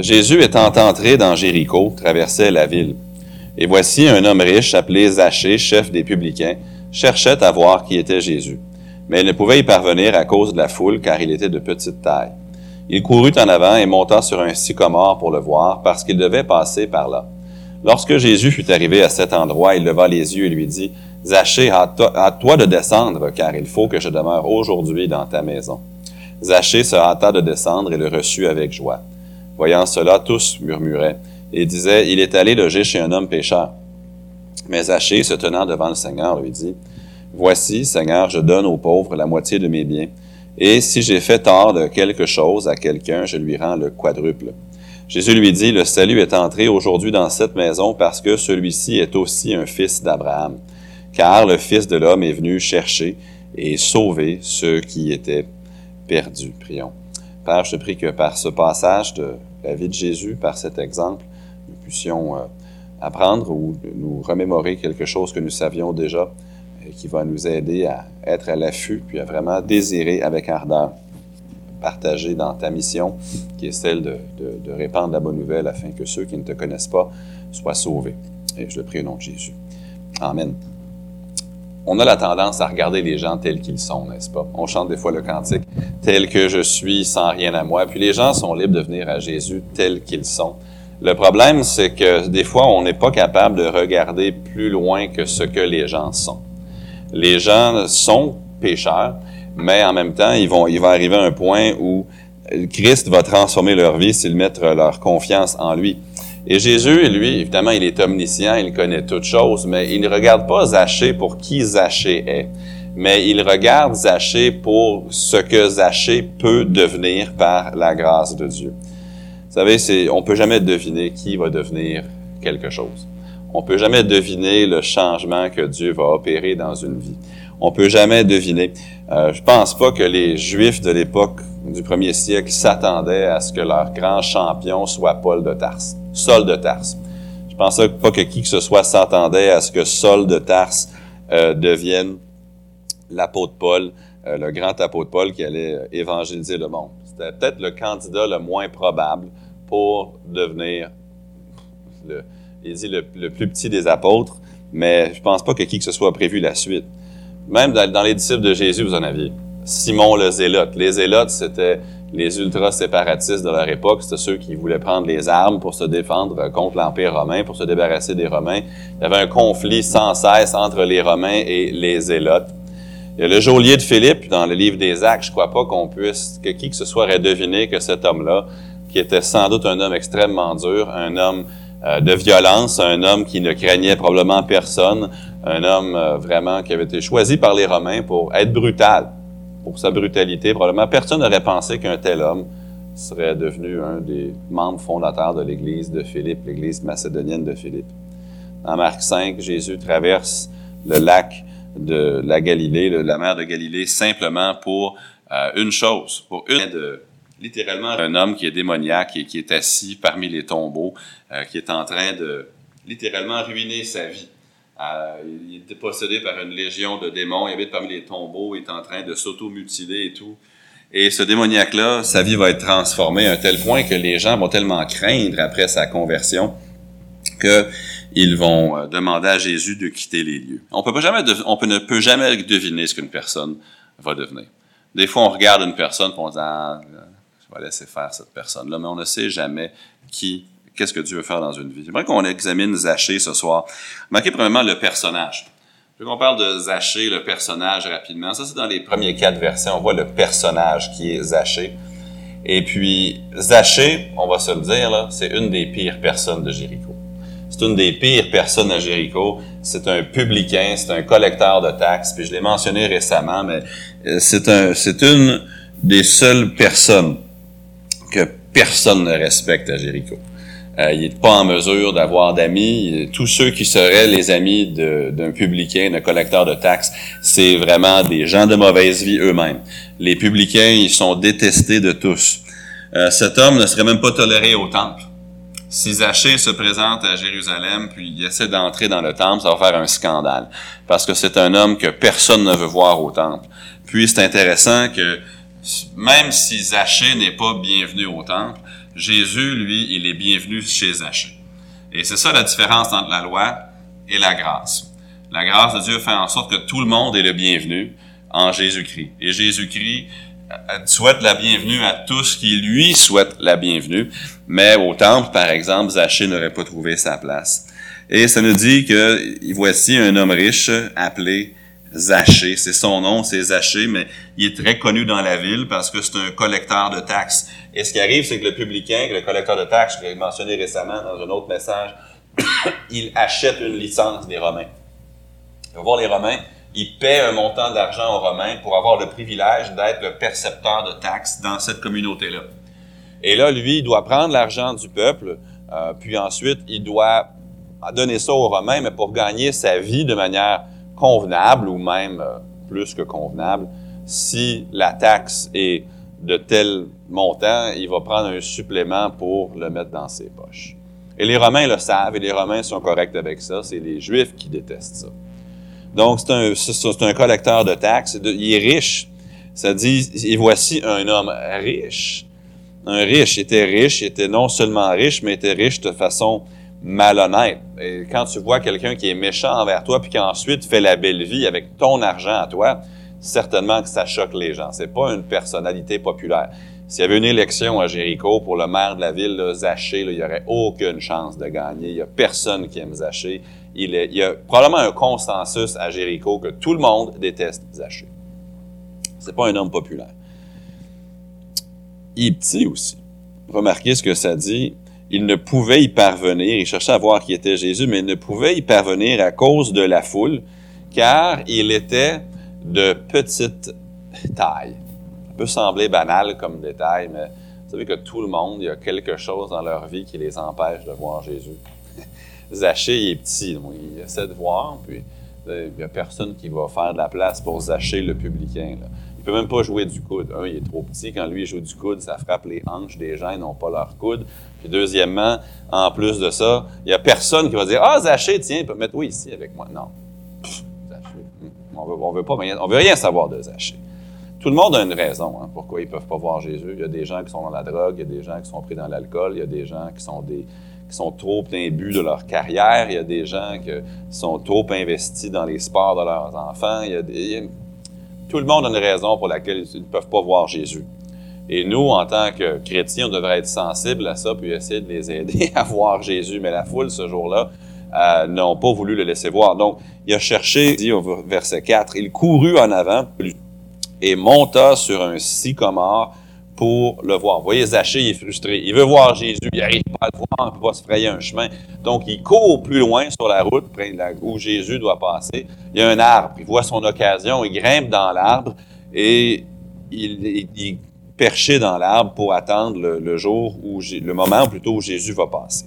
Jésus étant entré dans Jéricho, traversait la ville. Et voici un homme riche appelé Zachée, chef des publicains, cherchait à voir qui était Jésus. Mais il ne pouvait y parvenir à cause de la foule, car il était de petite taille. Il courut en avant et monta sur un sycomore pour le voir, parce qu'il devait passer par là. Lorsque Jésus fut arrivé à cet endroit, il leva les yeux et lui dit, Zachée, à toi de descendre, car il faut que je demeure aujourd'hui dans ta maison. Zachée se hâta de descendre et le reçut avec joie. Voyant cela, tous murmuraient et disaient, Il est allé loger chez un homme pécheur. Mais Zachée, se tenant devant le Seigneur, lui dit, Voici, Seigneur, je donne aux pauvres la moitié de mes biens, et si j'ai fait tort de quelque chose à quelqu'un, je lui rends le quadruple. Jésus lui dit, Le salut est entré aujourd'hui dans cette maison parce que celui-ci est aussi un fils d'Abraham, car le Fils de l'homme est venu chercher et sauver ceux qui étaient perdus. Prions. Père, je te prie que par ce passage de la vie de Jésus, par cet exemple, nous puissions euh, apprendre ou nous remémorer quelque chose que nous savions déjà et qui va nous aider à être à l'affût, puis à vraiment désirer avec ardeur partager dans ta mission, qui est celle de, de, répandre la bonne nouvelle afin que ceux qui ne te connaissent pas soient sauvés. Et je le prie au nom de Jésus. Amen. On a la tendance à regarder les gens tels qu'ils sont, n'est-ce pas? On chante des fois le cantique tel que je suis, sans rien à moi. Puis les gens sont libres de venir à Jésus tels qu'ils sont. Le problème, c'est que des fois, on n'est pas capable de regarder plus loin que ce que les gens sont. Les gens sont pécheurs, mais en même temps, ils vont, il va arriver un point où Christ va transformer leur vie s'ils mettent leur confiance en lui. Et Jésus, lui, évidemment, il est omniscient, il connaît toutes choses, mais il ne regarde pas Zachée pour qui Zachée est, mais il regarde Zachée pour ce que Zachée peut devenir par la grâce de Dieu. Vous savez, c'est, on peut jamais deviner qui va devenir quelque chose. On peut jamais deviner le changement que Dieu va opérer dans une vie. On peut jamais deviner. Euh, je pense pas que les Juifs de l'époque du premier siècle s'attendaient à ce que leur grand champion soit Paul de Tarse, Saul de Tarse. Je pense pas que qui que ce soit s'attendait à ce que Saul de Tarse euh, devienne l'apôtre Paul, euh, le grand apôtre Paul qui allait euh, évangéliser le monde. C'était peut-être le candidat le moins probable pour devenir, le, il dit le, plus petit des apôtres, mais je pense pas que qui que ce soit prévu la suite. Même dans, les disciples de Jésus, vous en aviez. Simon le zélote. Les zélotes, c'était les ultra-séparatistes de leur époque. C'était ceux qui voulaient prendre les armes pour se défendre contre l'Empire romain, pour se débarrasser des Romains. Il y avait un conflit sans cesse entre les Romains et les zélotes. Il y a le geôlier de Philippe, dans le livre des Actes, je crois pas qu'on puisse, que qui que ce soit ait deviné que cet homme-là, qui était sans doute un homme extrêmement dur, un homme euh, de violence, un homme qui ne craignait probablement personne, un homme euh, vraiment qui avait été choisi par les Romains pour être brutal, pour sa brutalité. Probablement personne n'aurait pensé qu'un tel homme serait devenu un des membres fondateurs de l'Église de Philippe, l'Église macédonienne de Philippe. En Marc 5, Jésus traverse le lac de la Galilée, la mer de Galilée, simplement pour euh, une chose, pour une de littéralement un homme qui est démoniaque et qui est assis parmi les tombeaux, euh, qui est en train de littéralement ruiner sa vie. Il était possédé par une légion de démons, il habite parmi les tombeaux, il est en train de s'auto-mutiler et tout. Et ce démoniaque-là, sa vie va être transformée à un tel point que les gens vont tellement craindre après sa conversion que ils vont euh, demander à Jésus de quitter les lieux. On, peut jamais on ne peut jamais deviner ce qu'une personne va devenir. Des fois, on regarde une personne et on ah, je vais laisser faire cette personne-là, mais on ne sait jamais qui, qu'est-ce que Dieu veut faire dans une vie. J'aimerais qu'on examine Zachée ce soir. Marquez premièrement le personnage. Je veux qu'on parle de Zachée, le personnage, rapidement. Ça, c'est dans les premiers quatre versets. On voit le personnage qui est Zachée. Et puis, Zachée, on va se le dire, là, c'est une des pires personnes de Jéricho. C'est une des pires personnes à Jéricho. C'est un publicain, c'est un collecteur de taxes. Puis je l'ai mentionné récemment, mais euh, c'est un, c'est une des seules personnes que personne ne respecte à Jéricho. Euh, il n'est pas en mesure d'avoir d'amis. Tous ceux qui seraient les amis d'un publicain, d'un collecteur de taxes, c'est vraiment des gens de mauvaise vie eux-mêmes. Les publicains, ils sont détestés de tous. Euh, cet homme ne serait même pas toléré au temple. Si Zachée se présente à Jérusalem, puis il essaie d'entrer dans le temple, ça va faire un scandale. Parce que c'est un homme que personne ne veut voir au temple. Puis c'est intéressant que même si Zachée n'est pas bienvenu au temple, Jésus, lui, il est bienvenu chez Zachée. Et c'est ça la différence entre la loi et la grâce. La grâce de Dieu fait en sorte que tout le monde est le bienvenu en Jésus-Christ. Et Jésus-Christ euh, souhaite la bienvenue à tous qui lui souhaitent la bienvenue. Mais au temple, par exemple, Zachée n'aurait pas trouvé sa place. Et ça nous dit que voici un homme riche appelé Zachée. C'est son nom, c'est Zachée, mais il est très connu dans la ville parce que c'est un collecteur de taxes. Et ce qui arrive, c'est que le publicain, le collecteur de taxes, je l'ai mentionné récemment dans un autre message, il achète une licence des Romains. Il va voir les Romains, il paie un montant d'argent aux Romains pour avoir le privilège d'être le percepteur de taxes dans cette communauté-là. Et là, lui, il doit prendre l'argent du peuple, euh, puis ensuite, il doit donner ça aux Romains, mais pour gagner sa vie de manière convenable ou même euh, plus que convenable, si la taxe est de tel montant, il va prendre un supplément pour le mettre dans ses poches. Et les Romains le savent et les Romains sont corrects avec ça. C'est les Juifs qui détestent ça. Donc, c'est un, un collecteur de taxes. Il est riche. Ça dit, et voici un homme riche. Un riche. Était riche. Il était non seulement riche, mais était riche de façon malhonnête. Et quand tu vois quelqu'un qui est méchant envers toi, puis qui ensuite fait la belle vie avec ton argent à toi, certainement que ça choque les gens. C'est pas une personnalité populaire. S'il y avait une élection à Jéricho pour le maire de la ville, Zaché, il n'y aurait aucune chance de gagner. Il n'y a personne qui aime Zaché. Il, y a probablement un consensus à Jéricho que tout le monde déteste Zaché. C'est pas un homme populaire. Il petit aussi. Remarquez ce que ça dit il ne pouvait y parvenir, il cherchait à voir qui était Jésus, mais il ne pouvait y parvenir à cause de la foule, car il était de petite taille. Ça peut sembler banal comme détail, mais vous savez que tout le monde, il y a quelque chose dans leur vie qui les empêche de voir Jésus. Zachée, il est petit, il essaie de voir, puis euh, il n'y a personne qui va faire de la place pour Zachée, le publicain. Peut même pas jouer du coude. Un, il est trop petit. Quand lui, il joue du coude, ça frappe les hanches des gens, ils n'ont pas leur coude. Puis deuxièmement, en plus de ça, il n'y a personne qui va dire Ah, Zaché, tiens, peut mettre oui ici avec moi. Non. Hmm. On veut, veut pas on veut rien savoir de Zaché. Tout le monde a une raison hein, pourquoi ils ne peuvent pas voir Jésus. Il y a des gens qui sont dans la drogue, il y a des gens qui sont pris dans l'alcool, il y a des gens qui sont des qui sont trop imbus de leur carrière, il y a des gens qui sont trop investis dans les sports de leurs enfants, il y a, des, tout le monde a une raison pour laquelle ils ne peuvent pas voir Jésus. Et nous, en tant que chrétiens, on devrait être sensibles à ça, puis essayer de les aider à voir Jésus. Mais la foule, ce jour-là, euh, n'ont pas voulu le laisser voir. Donc, il a cherché, dit au verset 4, il courut en avant et monta sur un sycomore pour le voir. Vous voyez, Zachée, il est frustré. Il veut voir Jésus, il n'arrive pas à le voir, il ne peut pas se frayer un chemin. Donc, il court plus loin sur la route où Jésus doit passer. Il y a un arbre, il voit son occasion, il grimpe dans l'arbre et il, est perché dans l'arbre pour attendre le, jour, où, le moment plutôt où Jésus va passer.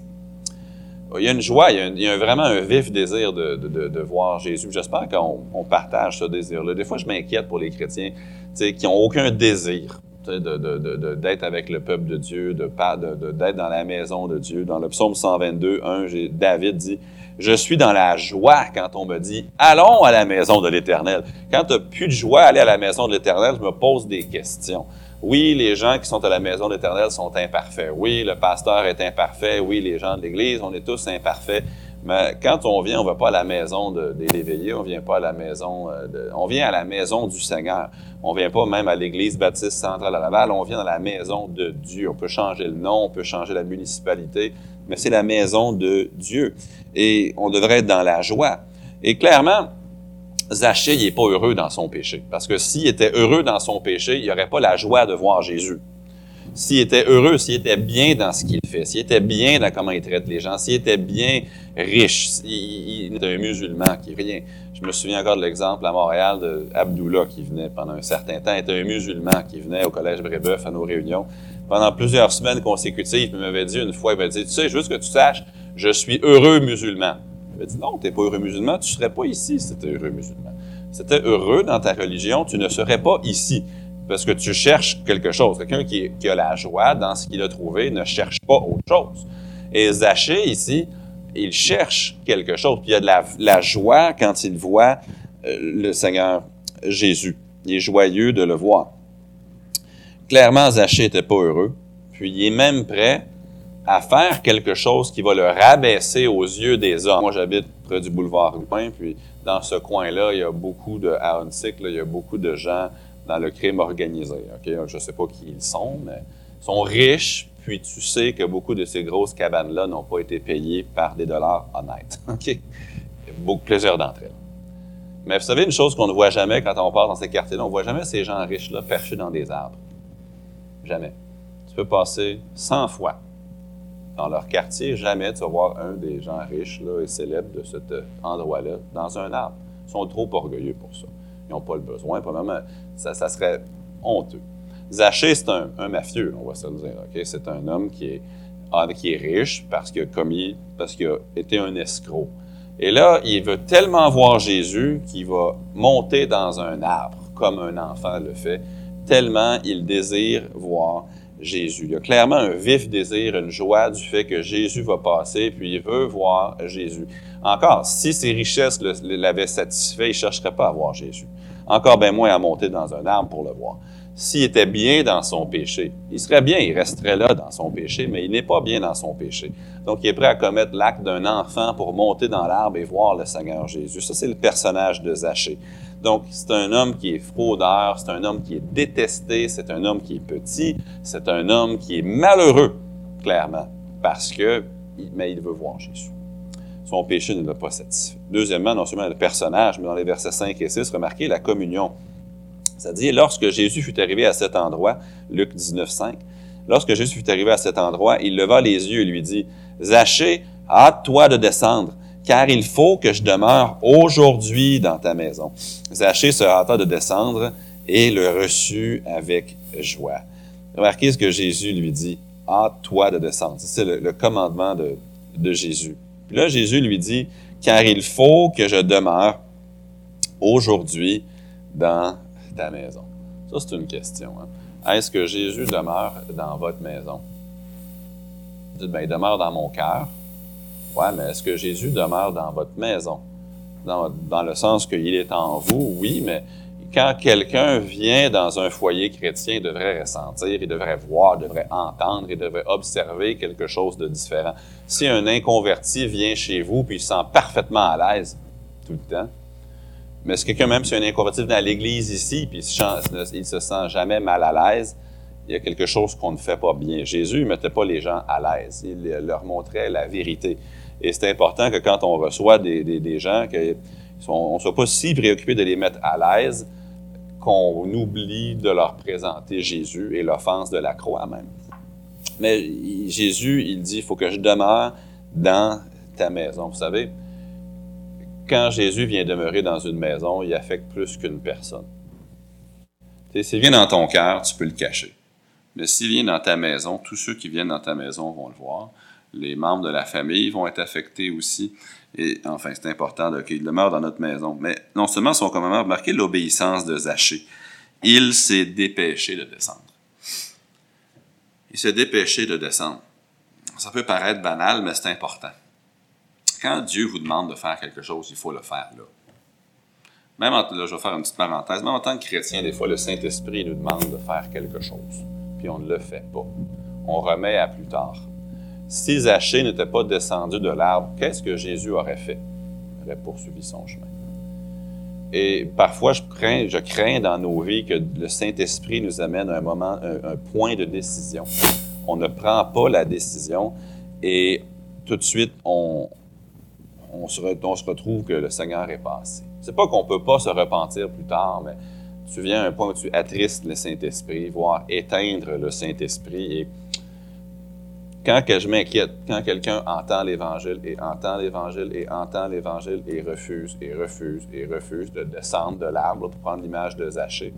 Il y a une joie, il y a, vraiment un vif désir de, voir Jésus. J'espère qu'on partage ce désir-là. Des fois, je m'inquiète pour les chrétiens qui n'ont aucun désir d'être avec le peuple de Dieu, d'être dans la maison de Dieu. Dans le psaume 122, 1, David dit Je suis dans la joie quand on me dit Allons à la maison de l'Éternel. Quand tu n'as plus de joie à aller à la maison de l'Éternel, je me pose des questions. Oui, les gens qui sont à la maison de l'Éternel sont imparfaits. Oui, le pasteur est imparfait. Oui, les gens de l'Église, on est tous imparfaits. Mais quand on vient, on ne va pas à la maison des éveillés, on vient pas à la maison, euh, on vient à la maison du Seigneur. On vient pas même à l'Église baptiste centrale à Laval, on vient dans la maison de Dieu. On peut changer le nom, on peut changer la municipalité, mais c'est la maison de Dieu. Et on devrait être dans la joie. Et clairement, Zachée, n'est pas heureux dans son péché. Parce que s'il était heureux dans son péché, il aurait pas la joie de voir Jésus s'il était heureux, s'il était bien dans ce qu'il fait, s'il était bien dans comment il traite les gens, s'il était bien riche, il, était un musulman qui rien. Je me souviens encore de l'exemple à Montréal d'Abdullah qui venait pendant un certain temps, était un musulman qui venait au collège Brébeuf à nos réunions. pendant plusieurs semaines consécutives. Il m'avait dit une fois, il m'a dit, tu sais, juste que tu saches, je suis heureux musulman. Il m'a dit, non, tu pas heureux musulman, tu ne serais pas ici si tu heureux musulman. Étais heureux dans ta religion, tu ne serais pas ici. Parce que tu cherches quelque chose. Quelqu'un qui, a la joie dans ce qu'il a trouvé ne cherche pas autre chose. Et Zachée, ici, il cherche quelque chose. Puis il y a de la, joie quand il voit euh, le Seigneur Jésus. Il est joyeux de le voir. Clairement, Zachée n'était pas heureux. Puis il est même prêt à faire quelque chose qui va le rabaisser aux yeux des hommes. Moi, j'habite près du boulevard Lupin, puis dans ce coin-là, il y a beaucoup de, à il y a beaucoup de gens dans le crime organisé. Je ne sais pas qui ils sont, mais ils sont riches, puis tu sais que beaucoup de ces grosses cabanes-là n'ont pas été payées par des dollars honnêtes. OK? Beaucoup, plusieurs d'entre elles. Mais vous savez, une chose qu'on ne voit jamais quand on part dans ces quartiers-là, on ne voit jamais ces gens riches-là perchés dans des arbres. Jamais. Tu peux passer 100 fois dans leur quartier, jamais tu vas voir un des gens riches là, et célèbres de cet endroit-là dans un arbre. Ils sont trop orgueilleux pour ça. Ils n'ont pas le besoin. Probablement, ça, ça serait honteux. Zachée, c'est un, mafieux, on va se le dire. C'est un homme qui est, ah, qui est riche parce qu'il a commis, parce qu'il a été un escroc. Et là, il veut tellement voir Jésus qu'il va monter dans un arbre, comme un enfant le fait, tellement il désire voir Jésus. Il y a clairement un vif désir, une joie du fait que Jésus va passer, puis il veut voir Jésus. Encore, si ses richesses l'avaient satisfait, il ne chercherait pas à voir Jésus. Encore bien moins à monter dans un arbre pour le voir s'il était bien dans son péché. Il serait bien, il resterait là dans son péché, mais il n'est pas bien dans son péché. Donc, il est prêt à commettre l'acte d'un enfant pour monter dans l'arbre et voir le Seigneur Jésus. Ça, c'est le personnage de Zachée. Donc, c'est un homme qui est fraudeur, c'est un homme qui est détesté, c'est un homme qui est petit, c'est un homme qui est malheureux, clairement, parce que, mais il veut voir Jésus. Son péché ne l'a pas satisfait. Deuxièmement, non seulement le personnage, mais dans les versets 5 et 6, remarquez la communion. C'est-à-dire, lorsque Jésus fut arrivé à cet endroit, Luc 19, 5, lorsque Jésus fut arrivé à cet endroit, il leva les yeux et lui dit, Zachée, hâte-toi de descendre, car il faut que je demeure aujourd'hui dans ta maison. Zachée se hâta de descendre et le reçut avec joie. Remarquez ce que Jésus lui dit, hâte-toi de descendre. C'est le, commandement de, de Jésus. Là, Jésus lui dit, car il faut que je demeure aujourd'hui dans ta maison? Ça, c'est une question. Hein. Est-ce que Jésus demeure dans votre maison? Vous dites, ben, il demeure dans mon cœur. Oui, mais est-ce que Jésus demeure dans votre maison? Dans le sens qu'il est en vous, oui, mais quand quelqu'un vient dans un foyer chrétien, il devrait ressentir, il devrait voir, il devrait entendre, il devrait observer quelque chose de différent. Si un inconverti vient chez vous puis il se sent parfaitement à l'aise tout le temps, mais si quelqu'un, même si un inconverti vient à l'église ici, puis il se sent jamais mal à l'aise, il y a quelque chose qu'on ne fait pas bien. Jésus ne mettait pas les gens à l'aise. Il leur montrait la vérité. Et c'est important que quand on reçoit des, des, gens, qu'on ne soit pas si préoccupé de les mettre à l'aise qu'on oublie de leur présenter Jésus et l'offense de la croix même. Mais Jésus, il dit, il faut que je demeure dans ta maison. Vous savez, quand Jésus vient demeurer dans une maison, il affecte plus qu'une personne. S'il vient dans ton cœur, tu peux le cacher. Mais s'il vient dans ta maison, tous ceux qui viennent dans ta maison vont le voir. Les membres de la famille vont être affectés aussi. Et enfin, c'est important qu'il demeure dans notre maison. Mais non seulement son commandement, remarquez l'obéissance de Zachée. Il s'est dépêché de descendre. Il s'est dépêché de descendre. Ça peut paraître banal, mais c'est important quand Dieu vous demande de faire quelque chose, il faut le faire là. Même en, là, je vais faire une petite parenthèse, même en tant que chrétien, des fois, le Saint-Esprit nous demande de faire quelque chose, puis on ne le fait pas. On remet à plus tard. Si Zachée n'était pas descendu de l'arbre, qu'est-ce que Jésus aurait fait? Il aurait poursuivi son chemin. Et parfois, je crains, je crains dans nos vies que le Saint-Esprit nous amène à un moment, un point de décision. On ne prend pas la décision et tout de suite, on, se, retrouve que le Seigneur est passé. C'est pas qu'on peut pas se repentir plus tard, mais tu viens à un point où tu attristes le Saint-Esprit, voire éteindre le Saint-Esprit. Et quand je m'inquiète, quand quelqu'un entend l'Évangile et entend l'Évangile et entend l'Évangile et refuse et refuse et refuse de descendre de l'arbre pour prendre l'image de Zachée,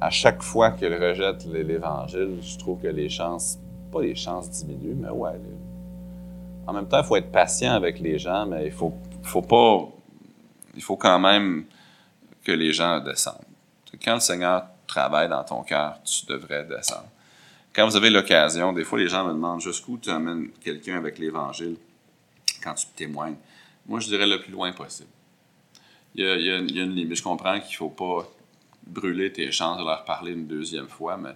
à chaque fois qu'il rejette l'Évangile, je trouve que les chances, pas les chances diminuent, mais ouais. En même temps, il faut être patient avec les gens, mais il faut, faut pas. Il faut quand même que les gens descendent. Quand le Seigneur travaille dans ton cœur, tu devrais descendre. Quand vous avez l'occasion, des fois les gens me demandent jusqu'où tu amènes quelqu'un avec l'Évangile quand tu témoignes? Moi, je dirais le plus loin possible. Il y a, une limite. Je comprends qu'il ne faut pas brûler tes chances de leur parler une deuxième fois, mais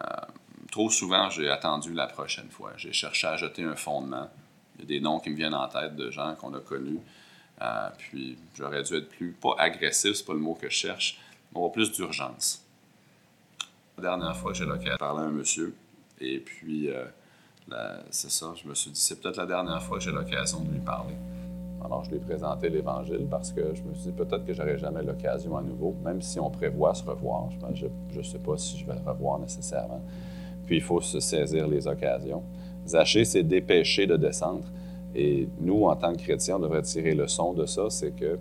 euh, trop souvent, j'ai attendu la prochaine fois. J'ai cherché à jeter un fondement. Il y a des noms qui me viennent en tête de gens qu'on a connus. Euh, puis j'aurais dû être plus, pas agressif, c'est pas le mot que je cherche, mais plus d'urgence. La dernière fois j'ai l'occasion de parler à un monsieur, et puis euh, c'est ça, je me suis dit, c'est peut-être la dernière fois que j'ai l'occasion de lui parler. Alors, je lui ai présenté l'Évangile parce que je me suis dit peut-être que j'aurai jamais l'occasion à nouveau, même si on prévoit se revoir. Je ne sais pas si je vais le revoir nécessairement. Puis, il faut se saisir les occasions. Zaché s'est dépêché de descendre. Et nous, en tant que chrétiens, on devrait tirer le son de ça, c'est que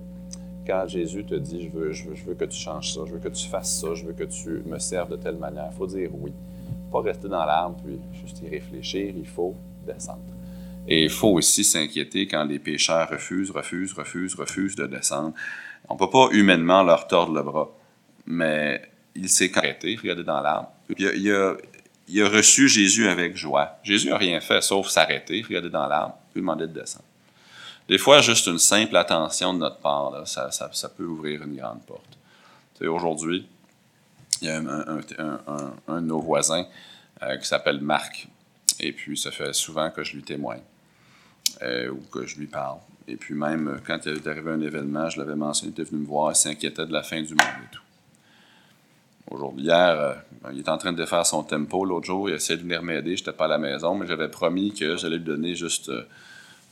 quand Jésus te dit je veux, que tu changes ça, je veux que tu fasses ça, je veux que tu me serves de telle manière, il faut dire oui. Pas rester dans l'arbre puis juste y réfléchir, il faut descendre. Et il faut aussi s'inquiéter quand les pécheurs refusent, refusent, refusent, refusent de descendre. On ne peut pas humainement leur tordre le bras, mais il s'est arrêté, regardez dans l'arbre. Il, a, reçu Jésus avec joie. Jésus n'a rien fait sauf s'arrêter, regarder dans l'arbre, puis demander de descendre. Des fois, juste une simple attention de notre part, ça, peut ouvrir une grande porte. Aujourd'hui, il y a un, de nos voisins euh, qui s'appelle Marc. Et puis, ça fait souvent que je lui témoigne euh, ou que je lui parle. Et puis, même quand il est arrivé un événement, je l'avais mentionné, il était venu me voir, il s'inquiétait de la fin du monde et tout. Aujourd'hui, hier, euh, il est en train de défaire son tempo. L'autre jour, il a essayé de venir m'aider. Je n'étais pas à la maison, mais j'avais promis que j'allais lui donner juste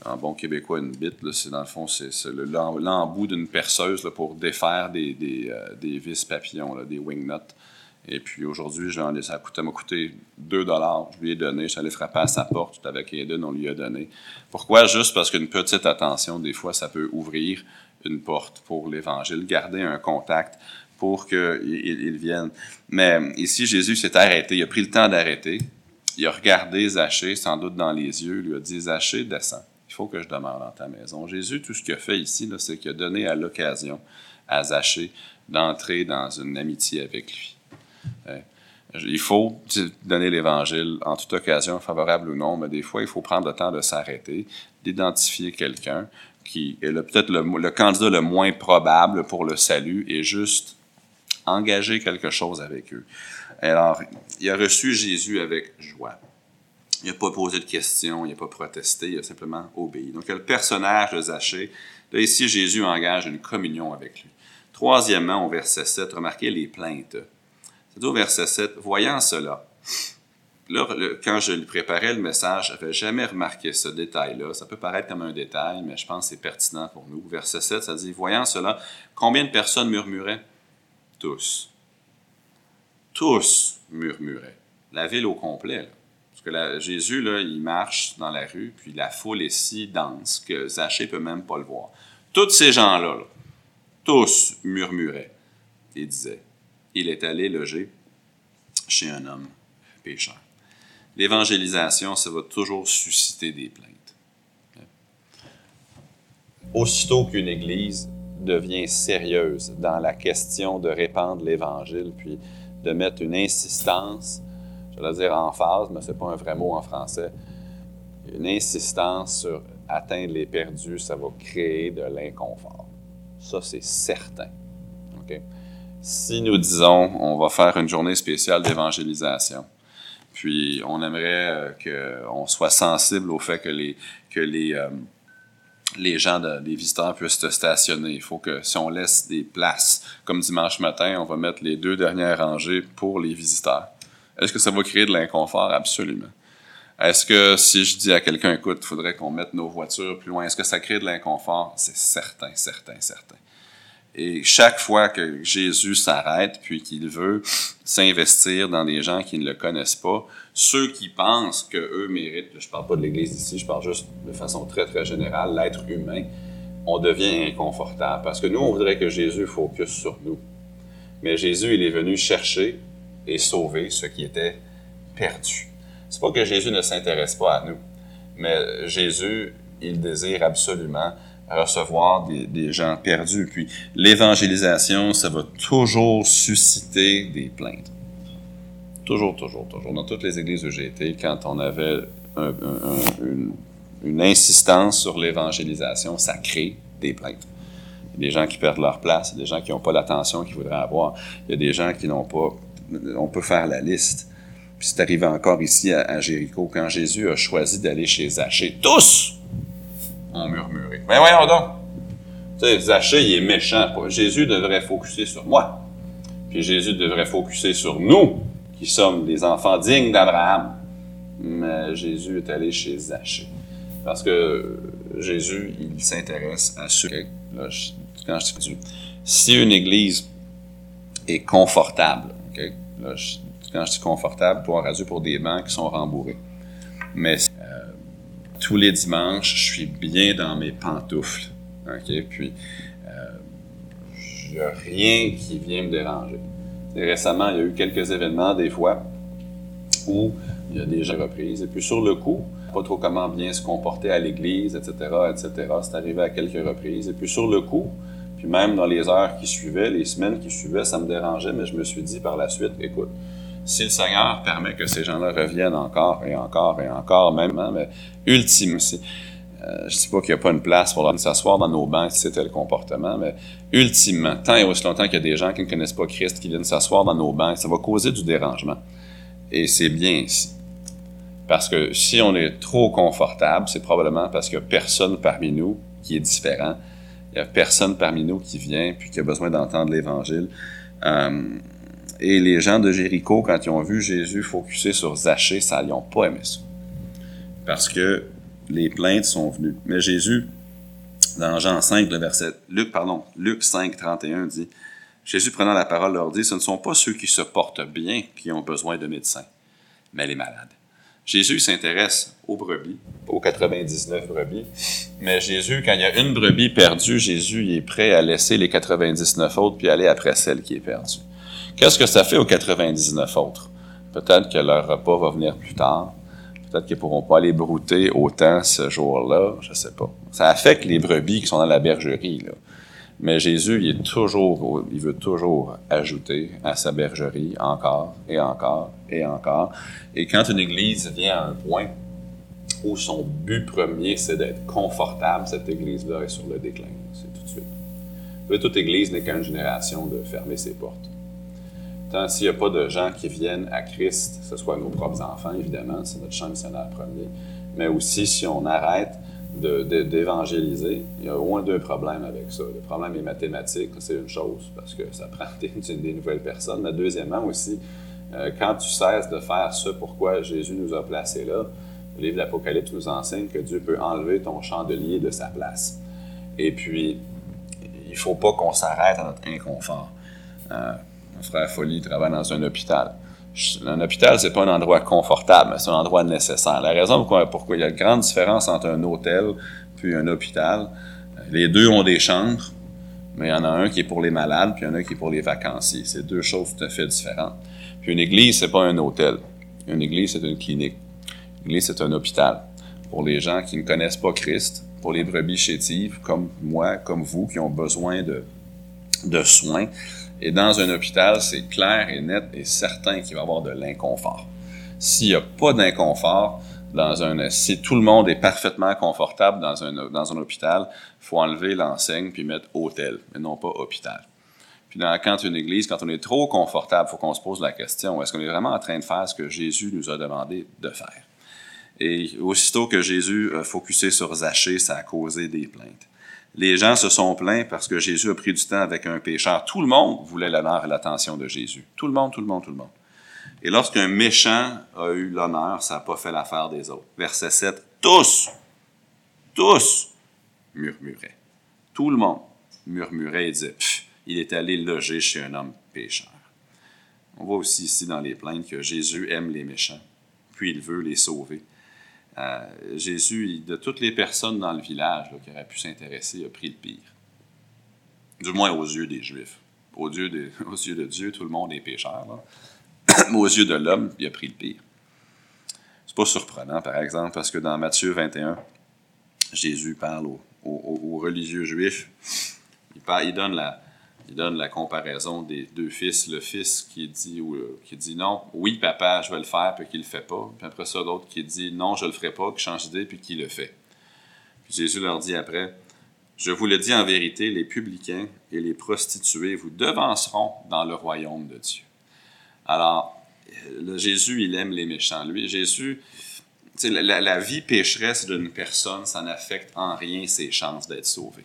en bon québécois, une bite, c'est dans le fond, c'est l'embout d'une perceuse pour défaire des, des, euh, des vis papillons, des wingnuts. Et puis aujourd'hui, ça m'a coûté 2 dollars. Je lui ai donné. Je suis frapper à sa porte avec Aiden, on lui a donné. Pourquoi? Juste parce qu'une petite attention, des fois, ça peut ouvrir une porte pour l'Évangile, garder un contact pour qu'il il vienne. Mais ici, Jésus s'est arrêté. Il a pris le temps d'arrêter. Il a regardé Zachée, sans doute dans les yeux. Il lui a dit, Zachée, descends il faut que je demeure dans ta maison. Jésus, tout ce qu'il a fait ici, c'est qu'il a donné à l'occasion à Zachée d'entrer dans une amitié avec lui. Hein? Il faut donner l'Évangile en toute occasion, favorable ou non, mais des fois, il faut prendre le temps de s'arrêter, d'identifier quelqu'un qui est peut-être le, candidat le moins probable pour le salut et juste engager quelque chose avec eux. Alors, il a reçu Jésus avec joie. Il n'a pas posé de questions, il n'a pas protesté, il a simplement obéi. Donc, il y a le personnage de Zachée. Là, ici, Jésus engage une communion avec lui. Troisièmement, au verset 7, remarquez les plaintes. C'est au verset 7, voyant cela. Là, quand je lui préparais le message, je n'avais jamais remarqué ce détail-là. Ça peut paraître comme un détail, mais je pense que c'est pertinent pour nous. Verset 7, ça dit, voyant cela, combien de personnes murmuraient? Tous. Tous murmuraient. La ville au complet. Là que Jésus, là, il marche dans la rue, puis la foule est si dense que Zachée peut même pas le voir. Tous ces gens-là, tous murmuraient et disaient, il est allé loger chez un homme pécheur. L'évangélisation, ça va toujours susciter des plaintes. Aussitôt qu'une Église devient sérieuse dans la question de répandre l'Évangile, puis de mettre une insistance je vais dire en phase, mais ce n'est pas un vrai mot en français. Une insistance sur atteindre les perdus, ça va créer de l'inconfort. Ça, c'est certain. Si nous disons, on va faire une journée spéciale d'évangélisation, puis on aimerait euh, qu'on soit sensible au fait que les, que les, euh, les gens, les visiteurs puissent se stationner. Il faut que si on laisse des places, comme dimanche matin, on va mettre les deux dernières rangées pour les visiteurs. Est-ce que ça va créer de l'inconfort? Absolument. Est-ce que si je dis à quelqu'un, écoute, il faudrait qu'on mette nos voitures plus loin, est-ce que ça crée de l'inconfort? C'est certain, certain, certain. Et chaque fois que Jésus s'arrête, puis qu'il veut s'investir dans des gens qui ne le connaissent pas, ceux qui pensent qu'eux méritent, je ne parle pas de l'Église ici, je parle juste de façon très, très générale, l'être humain, on devient inconfortable. Parce que nous, on voudrait que Jésus focus sur nous. Mais Jésus, il est venu chercher et sauver ce qui était perdu. C'est pas que Jésus ne s'intéresse pas à nous, mais Jésus, il désire absolument recevoir des, gens perdus. Puis l'évangélisation, ça va toujours susciter des plaintes. Toujours, toujours, toujours. Dans toutes les églises où j'ai été, quand on avait un, un, un, une, une insistance sur l'évangélisation, ça crée des plaintes. Il y a des gens qui perdent leur place, il y a des gens qui n'ont pas l'attention qu'ils voudraient avoir, il y a des gens qui n'ont pas... On peut faire la liste. Puis c'est arrivé encore ici à, Jéricho, quand Jésus a choisi d'aller chez Zachée. Tous ont murmuré. Ben voyons donc! Tu sais, Zachée, il est méchant. Jésus devrait focuser sur moi. Puis Jésus devrait focuser sur nous, qui sommes des enfants dignes d'Abraham. Mais Jésus est allé chez Zachée. Parce que Jésus, il s'intéresse à ceux. Quand je dis si une église est confortable, là, je, quand je dis confortable, pour radio pour des bancs qui sont rembourrés. Mais euh, tous les dimanches, je suis bien dans mes pantoufles. Puis, il n'y a rien qui vient me déranger. Et récemment, il y a eu quelques événements, des fois, où il y a des gens reprises. Et puis, sur le coup, pas trop comment bien se comporter à l'église, etc., etc. C'est arrivé à quelques reprises. Et puis, sur le coup, puis même dans les heures qui suivaient, les semaines qui suivaient, ça me dérangeait, mais je me suis dit par la suite, écoute, si le Seigneur permet que ces gens-là reviennent encore et encore et encore, même, hein, mais ultime, euh, je ne dis pas qu'il n'y a pas une place pour s'asseoir dans nos bancs si c'était le comportement, mais ultimement, tant et aussi longtemps qu'il y a des gens qui ne connaissent pas Christ qui viennent s'asseoir dans nos bancs, ça va causer du dérangement. Et c'est bien ici. Parce que si on est trop confortable, c'est probablement parce qu'il n'y a personne parmi nous qui est différent. Il n'y a personne parmi nous qui vient puis qui a besoin d'entendre l'Évangile. Euh, et les gens de Jéricho, quand ils ont vu Jésus focusé sur Zachée, ça, ils n'ont pas aimé ça. Parce que les plaintes sont venues. Mais Jésus, dans Jean 5, le verset, Luc, pardon, Luc 5, 31 dit, Jésus prenant la parole leur dit, ce ne sont pas ceux qui se portent bien qui ont besoin de médecins, mais les malades. Jésus s'intéresse aux brebis, aux 99 brebis. Mais Jésus, quand il y a une brebis perdue, Jésus il est prêt à laisser les 99 autres puis aller après celle qui est perdue. Qu'est-ce que ça fait aux 99 autres? Peut-être que leur repas va venir plus tard. Peut-être qu'ils ne pourront pas aller brouter autant ce jour-là. Je ne sais pas. Ça affecte les brebis qui sont dans la bergerie. Là. Mais Jésus, il, est toujours, il veut toujours ajouter à sa bergerie encore et encore et encore. Et quand une église vient à un point où son but premier, c'est d'être confortable, cette église-là est sur le déclin. C'est tout de suite. Mais toute église n'est qu'une génération de fermer ses portes. Tant s'il n'y a pas de gens qui viennent à Christ, que ce soit nos propres enfants, évidemment, c'est notre champ missionnaire premier, mais aussi si on arrête d'évangéliser, il y a au moins deux problèmes avec ça. Le problème est mathématique, c'est une chose, parce que ça prend des, des nouvelles personnes. Deuxièmement aussi, euh, quand tu cesses de faire ce pourquoi Jésus nous a placés là, le livre d'Apocalypse nous enseigne que Dieu peut enlever ton chandelier de sa place. Et puis, il ne faut pas qu'on s'arrête à notre inconfort. Euh, frère Folie travaille dans un hôpital. Un hôpital, c'est pas un endroit confortable, mais c'est un endroit nécessaire. La raison pourquoi, il y a une grande différence entre un hôtel puis un hôpital, les deux ont des chambres, mais il y en a un qui est pour les malades, puis il y en a un qui est pour les vacanciers. C'est deux choses tout à fait différentes. Puis une église, c'est pas un hôtel. Une église, c'est une clinique. Une église, c'est un hôpital. Pour les gens qui ne connaissent pas Christ, pour les brebis chétives, comme moi, comme vous, qui ont besoin de soins, et dans un hôpital, c'est clair et net et certain qu'il va y avoir de l'inconfort. S'il n'y a pas d'inconfort, dans un, si tout le monde est parfaitement confortable dans un, dans un hôpital, il faut enlever l'enseigne puis mettre hôtel, mais non pas hôpital. Puis dans, quand une église, quand on est trop confortable, il faut qu'on se pose la question, est-ce qu'on est vraiment en train de faire ce que Jésus nous a demandé de faire? Et aussitôt que Jésus a focusé sur Zachée, ça a causé des plaintes. Les gens se sont plaints parce que Jésus a pris du temps avec un pécheur. Tout le monde voulait l'honneur et l'attention de Jésus. Tout le monde, tout le monde, tout le monde. Et lorsqu'un méchant a eu l'honneur, ça n'a pas fait l'affaire des autres. Verset 7. Tous, tous murmuraient. Tout le monde murmurait et disait, il est allé loger chez un homme pécheur. On voit aussi ici dans les plaintes que Jésus aime les méchants, puis il veut les sauver. Euh, Jésus, de toutes les personnes dans le village qui auraient pu s'intéresser, a pris le pire. Du moins aux yeux des Juifs. aux yeux, de, Dieu, tout le monde est pécheur. Mais aux yeux de l'homme, il a pris le pire. C'est pas surprenant, par exemple, parce que dans Matthieu 21, Jésus parle aux, religieux juifs. Il, donne la, il donne la comparaison des deux fils. Le fils qui dit, euh, qui dit non, oui, papa, je vais le faire, puis qui le fait pas. Puis après ça, l'autre qui dit non, je le ferai pas, qui change d'idée, puis qui le fait. Puis Jésus leur dit après, je vous le dis en vérité, les publicains et les prostituées vous devanceront dans le royaume de Dieu. Alors, le Jésus, il aime les méchants. Lui, Jésus, la, la, vie pécheresse d'une personne, ça n'affecte en rien ses chances d'être sauvé.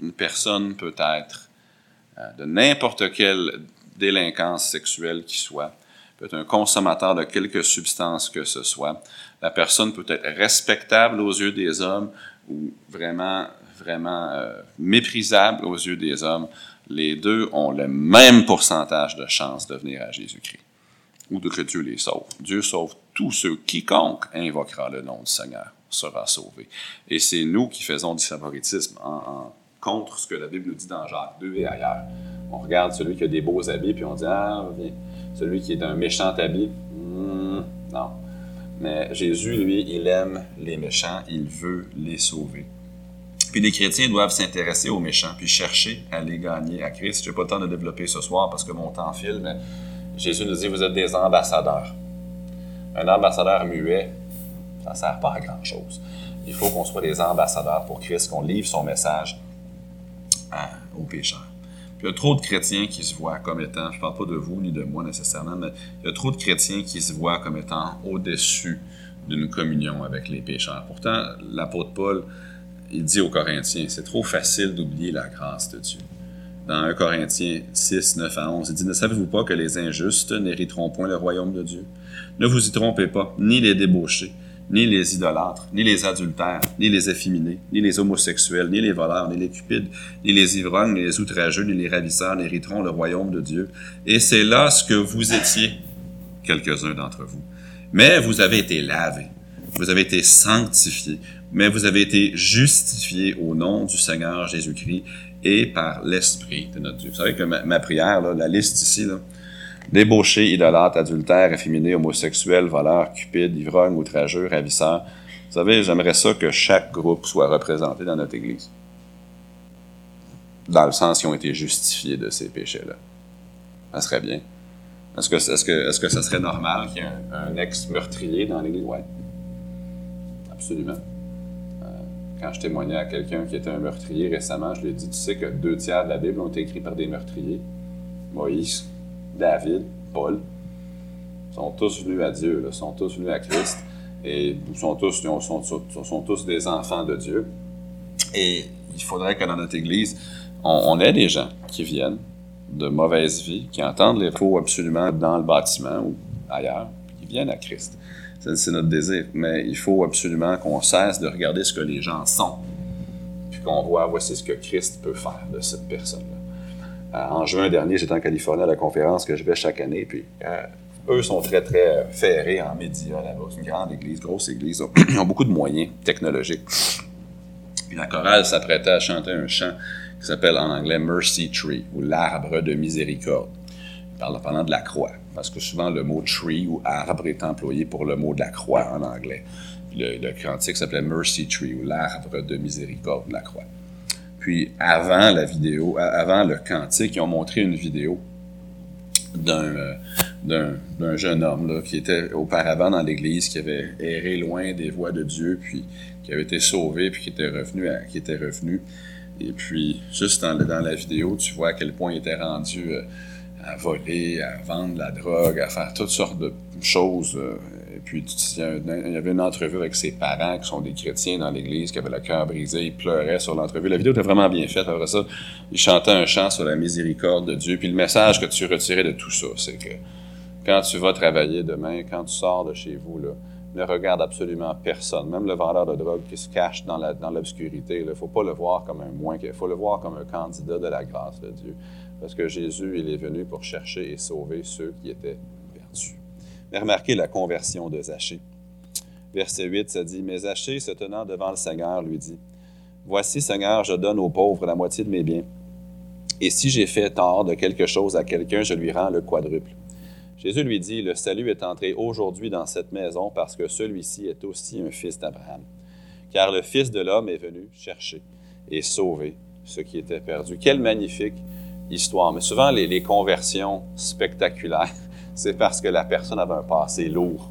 Une personne peut être euh, de n'importe quelle délinquance sexuelle qui soit, peut être un consommateur de quelque substance que ce soit. La personne peut être respectable aux yeux des hommes ou vraiment, vraiment euh, méprisable aux yeux des hommes. Les deux ont le même pourcentage de chances de venir à Jésus-Christ ou de que Dieu les sauve. Dieu sauve tous ceux, quiconque invoquera le nom du Seigneur sera sauvé. Et c'est nous qui faisons du favoritisme en, contre ce que la Bible nous dit dans Jacques 2 et ailleurs. On regarde celui qui a des beaux habits, puis on dit Ah, celui qui est d'un méchant habit, hmm, non. Mais Jésus, lui, il aime les méchants, il veut les sauver. Puis les chrétiens doivent s'intéresser aux méchants, puis chercher à les gagner à Christ. Je n'ai pas le temps de développer ce soir parce que mon temps file, mais Jésus nous dit, vous êtes des ambassadeurs. Un ambassadeur muet, ça ne sert pas à grand-chose. Il faut qu'on soit des ambassadeurs pour Christ, qu'on livre son message aux pécheurs. Il y a trop de chrétiens qui se voient comme étant, je ne parle pas de vous ni de moi nécessairement, mais il y a trop de chrétiens qui se voient comme étant au-dessus d'une communion avec les pécheurs. Pourtant, l'apôtre Paul, il dit aux Corinthiens, c'est trop facile d'oublier la grâce de Dieu dans 1 Corinthiens 6, 9 à 11. Il dit, ne savez-vous pas que les injustes n'hériteront point le royaume de Dieu? Ne vous y trompez pas, ni les débauchés, ni les idolâtres, ni les adultères, ni les efféminés, ni les homosexuels, ni les voleurs, ni les cupides, ni les ivrognes, ni les outrageux, ni les ravisseurs n'hériteront le royaume de Dieu. Et c'est là ce que vous étiez, quelques-uns d'entre vous. Mais vous avez été lavés, vous avez été sanctifiés, mais vous avez été justifiés au nom du Seigneur Jésus-Christ et par l'Esprit de notre Dieu. Vous savez que ma, prière, la liste ici, débauchés, idolâtres, adultères, efféminés, homosexuels, voleurs, cupides, ivrognes, outrageux, ravisseurs. Vous savez, j'aimerais ça que chaque groupe soit représenté dans notre Église. Dans le sens qu'ils ont été justifiés de ces péchés-là. Ça serait bien. Est-ce que, est-ce que, que ça serait normal qu'il y ait un, un ex-meurtrier dans l'Église? Oui. Absolument quand je témoignais à quelqu'un qui était un meurtrier récemment, je lui ai dit Tu sais que deux tiers de la Bible ont été écrits par des meurtriers Moïse, David, Paul. Sont tous venus à Dieu, sont tous venus à Christ. Et sont tous, sont, tous des enfants de Dieu. Et il faudrait que dans notre Église, on, ait des gens qui viennent de mauvaise vie, qui entendent les faux absolument dans le bâtiment ou ailleurs, qui viennent à Christ. C'est notre désir. Mais il faut absolument qu'on cesse de regarder ce que les gens sont, puis qu'on voit, voici ce que Christ peut faire de cette personne-là. Euh, en juin dernier, j'étais en Californie à la conférence que je vais chaque année, puis euh, eux sont très, très ferrés en médias là-bas. C'est une grande église, grosse église. Ils ont beaucoup de moyens technologiques. La chorale s'apprêtait à chanter un chant qui s'appelle en anglais Mercy Tree, ou l'arbre de miséricorde, parlant de la croix parce que souvent le mot tree ou arbre est employé pour le mot de la croix en anglais. Le, le cantique s'appelait Mercy Tree ou l'arbre de miséricorde de la croix. Puis avant la vidéo, avant le cantique, ils ont montré une vidéo d'un d'un jeune homme là, qui était auparavant dans l'Église, qui avait erré loin des voies de Dieu, puis qui avait été sauvé, puis qui était revenu, qui était revenu. Et puis, juste dans, dans, la vidéo, tu vois à quel point il était rendu euh, à voler, à vendre la drogue, à faire toutes sortes de choses. Puis, il y avait une entrevue avec ses parents qui sont des chrétiens dans l'église, qui avaient le cœur brisé, ils pleuraient sur l'entrevue. La vidéo était vraiment bien faite. Après ça, il chantait un chant sur la miséricorde de Dieu. Puis le message que tu retirais de tout ça, c'est que quand tu vas travailler demain, quand tu sors de chez vous, ne regarde absolument personne, même le vendeur de drogue qui se cache dans l'obscurité. Il ne faut pas le voir comme un moins, il faut le voir comme un candidat de la grâce de Dieu. Parce que Jésus, il est venu pour chercher et sauver ceux qui étaient. Mais remarquez la conversion de Zachée. Verset 8, ça dit Mais Zachée, se tenant devant le Seigneur, lui dit Voici, Seigneur, je donne aux pauvres la moitié de mes biens. Et si j'ai fait tort de quelque chose à quelqu'un, je lui rends le quadruple. Jésus lui dit, le salut est entré aujourd'hui dans cette maison parce que celui-ci est aussi un fils d'Abraham. Car le Fils de l'homme est venu chercher et sauver ce qui était perdu. Quelle magnifique histoire. Mais souvent, les, conversions spectaculaires, c'est parce que la personne avait un passé lourd.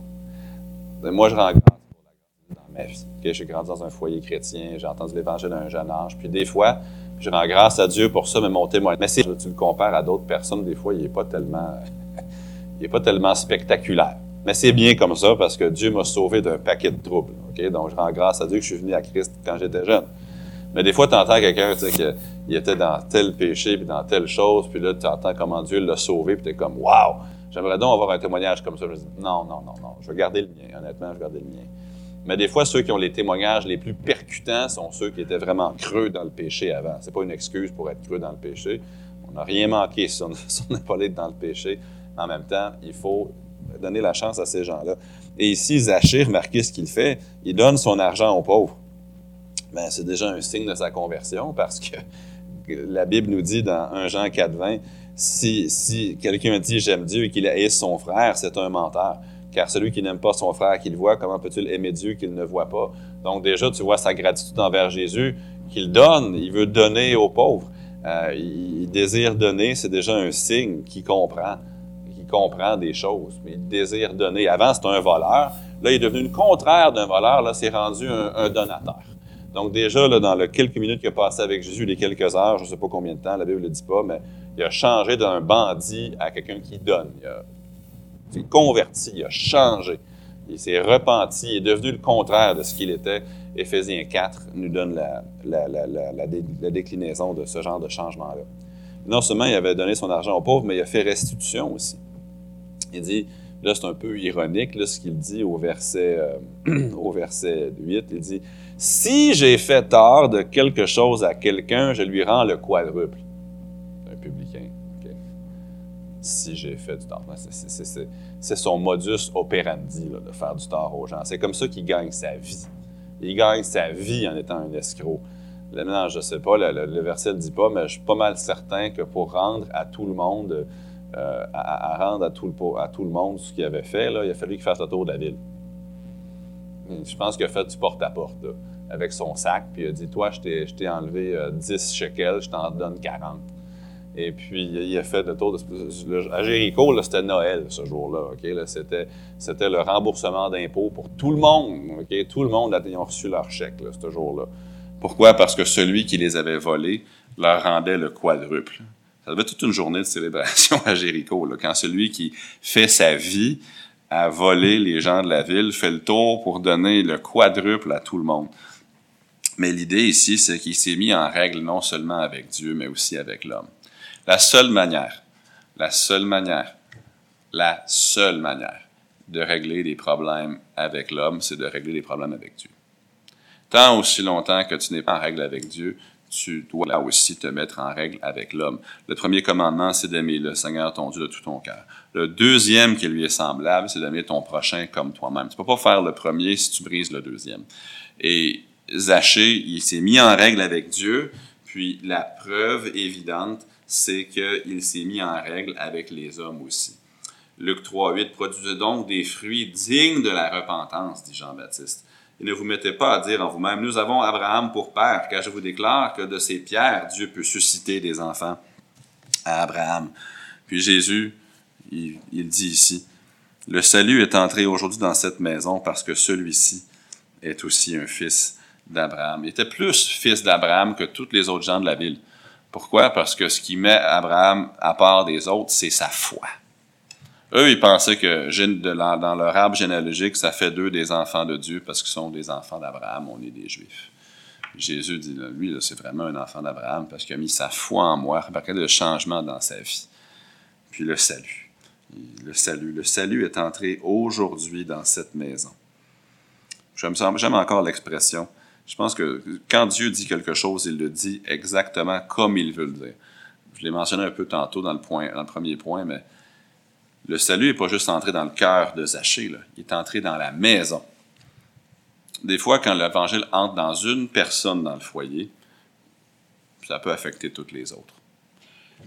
Moi, je rends grâce pour la grâce dans ma vie. J'ai grandi dans un foyer chrétien, j'ai entendu l'Évangile à un jeune âge. Puis des fois, je rends grâce à Dieu pour ça, mais mon témoignage. Mais si tu le compares à d'autres personnes, des fois, il n'est pas tellement il n'est pas tellement spectaculaire. Mais c'est bien comme ça parce que Dieu m'a sauvé d'un paquet de troubles. Donc, je rends grâce à Dieu que je suis venu à Christ quand j'étais jeune. Mais des fois, tu entends quelqu'un dire qu'il était dans tel péché, puis dans telle chose, puis là, tu entends comment Dieu l'a sauvé, puis tu es comme « Wow! J'aimerais donc avoir un témoignage comme ça. » Je dis « Non, non, non, non. Je vais garder le mien. Honnêtement, je vais garder le mien. » Mais des fois, ceux qui ont les témoignages les plus percutants sont ceux qui étaient vraiment creux dans le péché avant. C'est pas une excuse pour être creux dans le péché. On n'a rien manqué si on n'est pas allé dans le péché. En même temps, il faut donner la chance à ces gens-là. Et ici, Zachir, remarquez ce qu'il fait, il donne son argent aux pauvres. Ben, c'est déjà un signe de sa conversion parce que la Bible nous dit dans 1 Jean 4,20 si, quelqu'un dit j'aime Dieu et qu'il haïsse son frère, c'est un menteur. Car celui qui n'aime pas son frère qu'il voit, comment peut-il aimer Dieu qu'il ne voit pas? Donc déjà, tu vois sa gratitude envers Jésus qu'il donne. Il veut donner aux pauvres. Euh, il désire donner, c'est déjà un signe qu'il comprend comprend des choses, mais il désire donner. Avant, c'était un voleur. Là, il est devenu le contraire d'un voleur. Là, c'est rendu un, donateur. Donc, déjà, dans les quelques minutes qu'il a passé avec Jésus, les quelques heures, je ne sais pas combien de temps, la Bible ne le dit pas, mais il a changé d'un bandit à quelqu'un qui donne. Il a converti, il a changé. Il s'est repenti, il est devenu le contraire de ce qu'il était. Éphésiens 4 nous donne la, déclinaison de ce genre de changement-là. Non seulement il avait donné son argent aux pauvres, mais il a fait restitution aussi. Il dit, là c'est un peu ironique, ce qu'il dit au verset, euh, au verset 8, il dit, si j'ai fait tort de quelque chose à quelqu'un, je lui rends le quadruple. Un publicain. Si j'ai fait du tort. C'est son modus operandi de faire du tort aux gens. C'est comme ça qu'il gagne sa vie. Il gagne sa vie en étant un escroc. Non, je ne sais pas, le, le verset ne le dit pas, mais je suis pas mal certain que pour rendre à tout le monde euh, à, rendre à tout, le, à tout le monde ce qu'il avait fait, là, il a fallu qu'il fasse le tour de la ville. Je pense qu'il a fait du porte-à-porte avec son sac, puis il a dit Toi, je t'ai enlevé 10 euh, shekels, je t'en donne 40. Et puis, il a fait le tour de. À Jéricho, c'était Noël ce jour-là. Là, c'était le remboursement d'impôts pour tout le monde. Tout le monde a reçu leur chèque ce jour-là. Pourquoi? Parce que celui qui les avait volés leur rendait le quadruple. Ça devait toute une journée de célébration à Jéricho, quand celui qui fait sa vie à voler les gens de la ville fait le tour pour donner le quadruple à tout le monde. Mais l'idée ici, c'est qu'il s'est mis en règle non seulement avec Dieu, mais aussi avec l'homme. La seule manière, la seule manière, la seule manière de régler des problèmes avec l'homme, c'est de régler des problèmes avec Dieu. Tant aussi longtemps que tu n'es pas en règle avec Dieu, tu dois là aussi te mettre en règle avec l'homme. Le premier commandement, c'est d'aimer le Seigneur ton Dieu de tout ton cœur. Le deuxième qui lui est semblable, c'est d'aimer ton prochain comme toi-même. Tu peux pas faire le premier si tu brises le deuxième. Et Zachée, il s'est mis en règle avec Dieu, puis la preuve évidente, c'est qu'il s'est mis en règle avec les hommes aussi. Luc 3, 8, produisez donc des fruits dignes de la repentance, dit Jean-Baptiste et ne vous mettez pas à dire en vous-même, nous avons Abraham pour père, car je vous déclare que de ces pierres, Dieu peut susciter des enfants à Abraham. Puis Jésus, il, dit ici, le salut est entré aujourd'hui dans cette maison parce que celui-ci est aussi un fils d'Abraham. Il était plus fils d'Abraham que tous les autres gens de la ville. Pourquoi? Parce que ce qui met Abraham à part des autres, c'est sa foi. Eux, ils pensaient que dans leur arbre généalogique, ça fait d'eux des enfants de Dieu parce qu'ils sont des enfants d'Abraham, on est des Juifs. Jésus dit, lui, c'est vraiment un enfant d'Abraham parce qu'il a mis sa foi en moi, remarquez le changement dans sa vie. Puis le salut. Le salut. Le salut est entré aujourd'hui dans cette maison. J'aime encore l'expression. Je pense que quand Dieu dit quelque chose, il le dit exactement comme il veut le dire. Je l'ai mentionné un peu tantôt dans le, dans le premier point, mais le salut n'est pas juste entré dans le cœur de Zachée, il est entré dans la maison. Des fois, quand l'Évangile entre dans une personne dans le foyer, ça peut affecter toutes les autres.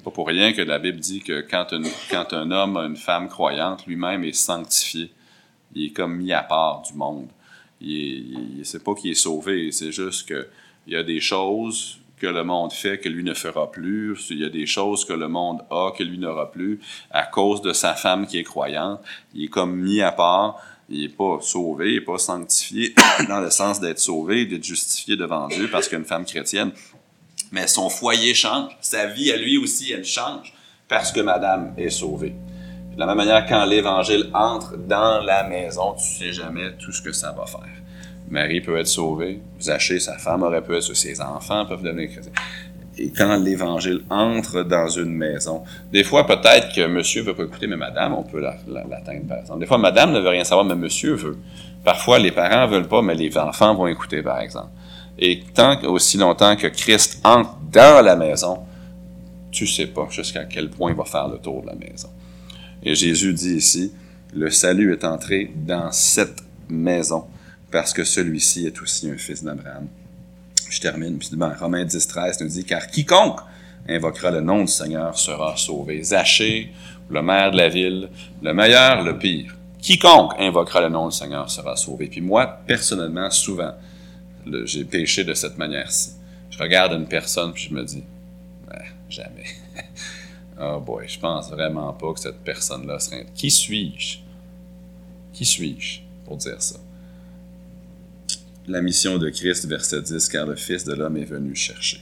Pas pour rien que la Bible dit que quand, un homme a une femme croyante, lui-même est sanctifié. Il est comme mis à part du monde. Il ne sait pas qu'il est sauvé, c'est juste qu'il y a des choses que le monde fait que lui ne fera plus. Il y a des choses que le monde a que lui n'aura plus à cause de sa femme qui est croyante. Il est comme mis à part. Il n'est pas sauvé, il n'est pas sanctifié dans le sens d'être sauvé, d'être justifié devant Dieu parce qu'une femme chrétienne mais son foyer change, sa vie à lui aussi, elle change, parce que madame est sauvée. De la même manière, quand l'Évangile entre dans la maison, tu sais jamais tout ce que ça va faire. Marie peut être sauvée, Zachée, sa femme aurait pu être, ses enfants peuvent devenir chrétiens. Et quand l'Évangile entre dans une maison, des fois peut-être que monsieur veut pas écouter, mais madame, on peut l'atteindre par exemple. Des fois, madame ne veut rien savoir, mais monsieur veut. Parfois, les parents veulent pas, mais les enfants vont écouter, par exemple. Et tant aussi longtemps que Christ entre dans la maison, tu sais pas jusqu'à quel point il va faire le tour de la maison. Et Jésus dit ici, le salut est entré dans cette maison parce que celui-ci est aussi un fils d'Abraham. Je termine, puis ben, Romains 10, 13 nous dit, car quiconque invoquera le nom du Seigneur sera sauvé. Zaché, le maire de la ville, le meilleur, le pire. Quiconque invoquera le nom du Seigneur sera sauvé. Puis moi, personnellement, souvent, j'ai péché de cette manière-ci. Je regarde une personne puis je me dis, jamais. oh boy, je pense vraiment pas que cette personne-là serait. Qui suis-je? Qui suis-je pour dire ça La mission de Christ, verset 10, car le Fils de l'homme est venu chercher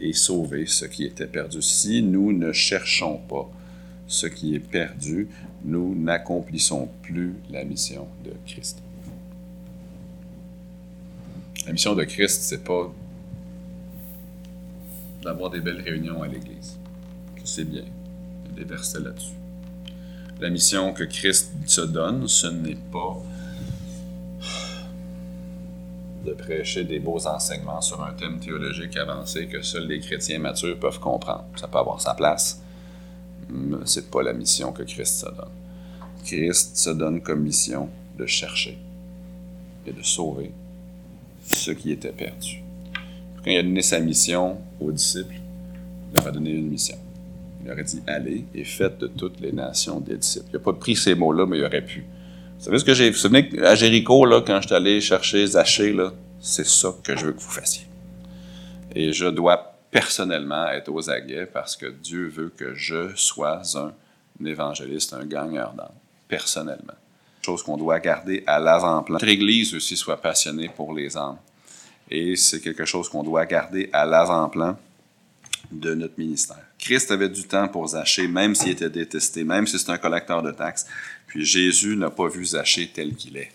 et sauver ce qui était perdu. Si nous ne cherchons pas ce qui est perdu, nous n'accomplissons plus la mission de Christ. La mission de Christ, c'est pas d'avoir des belles réunions à l'Église. C'est bien. Il y a des versets là-dessus. La mission que Christ se donne, ce n'est pas de prêcher des beaux enseignements sur un thème théologique avancé que seuls les chrétiens matures peuvent comprendre. Ça peut avoir sa place, mais ce n'est pas la mission que Christ se donne. Christ se donne comme mission de chercher et de sauver ce qui était perdu. Quand il a donné sa mission aux disciples, il leur a donné une mission. Il leur a dit Allez et faites de toutes les nations des disciples. Il n'a pas pris ces mots-là, mais il aurait pu. Vous savez ce que j'ai. Vous vous souvenez à Jéricho, là, quand je suis allé chercher Zachée, là, c'est ça que je veux que vous fassiez. Et je dois personnellement être aux aguets parce que Dieu veut que je sois un évangéliste, un gagneur d'âme, personnellement chose qu'on doit garder à l'avant-plan. Notre Église aussi soit passionnée pour les âmes. Et c'est quelque chose qu'on doit garder à l'avant-plan de notre ministère. Christ avait du temps pour Zachée, même s'il était détesté, même si c'est un collecteur de taxes. Puis Jésus n'a pas vu Zachée tel qu'il est.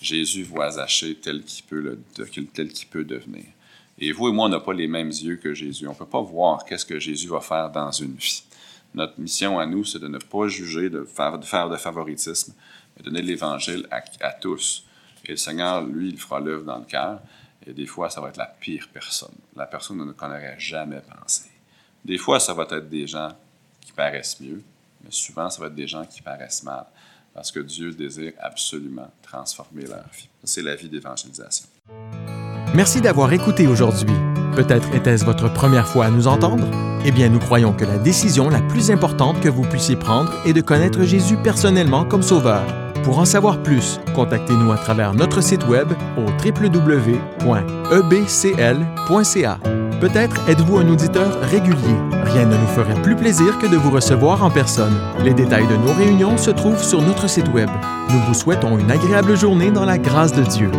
Jésus voit Zachée tel qu'il peut, devenir. Et vous et moi, on n'a pas les mêmes yeux que Jésus. On ne peut pas voir qu'est-ce que Jésus va faire dans une vie. Notre mission à nous, c'est de ne pas juger, de faire de, faire de favoritisme, donner l'Évangile à, tous. Et le Seigneur, lui, il fera l'œuvre dans le cœur. Et des fois, ça va être la pire personne, la personne qu'on n'aurait jamais pensé. Des fois, ça va être des gens qui paraissent mieux, mais souvent, ça va être des gens qui paraissent mal, parce que Dieu désire absolument transformer leur vie. C'est la vie d'évangélisation. Merci d'avoir écouté aujourd'hui. Peut-être était-ce votre première fois à nous entendre? Eh bien, nous croyons que la décision la plus importante que vous puissiez prendre est de connaître Jésus personnellement comme Sauveur. Pour en savoir plus, contactez-nous à travers notre site web au www.ebcl.ca. Peut-être êtes-vous un auditeur régulier. Rien ne nous ferait plus plaisir que de vous recevoir en personne. Les détails de nos réunions se trouvent sur notre site web. Nous vous souhaitons une agréable journée dans la grâce de Dieu.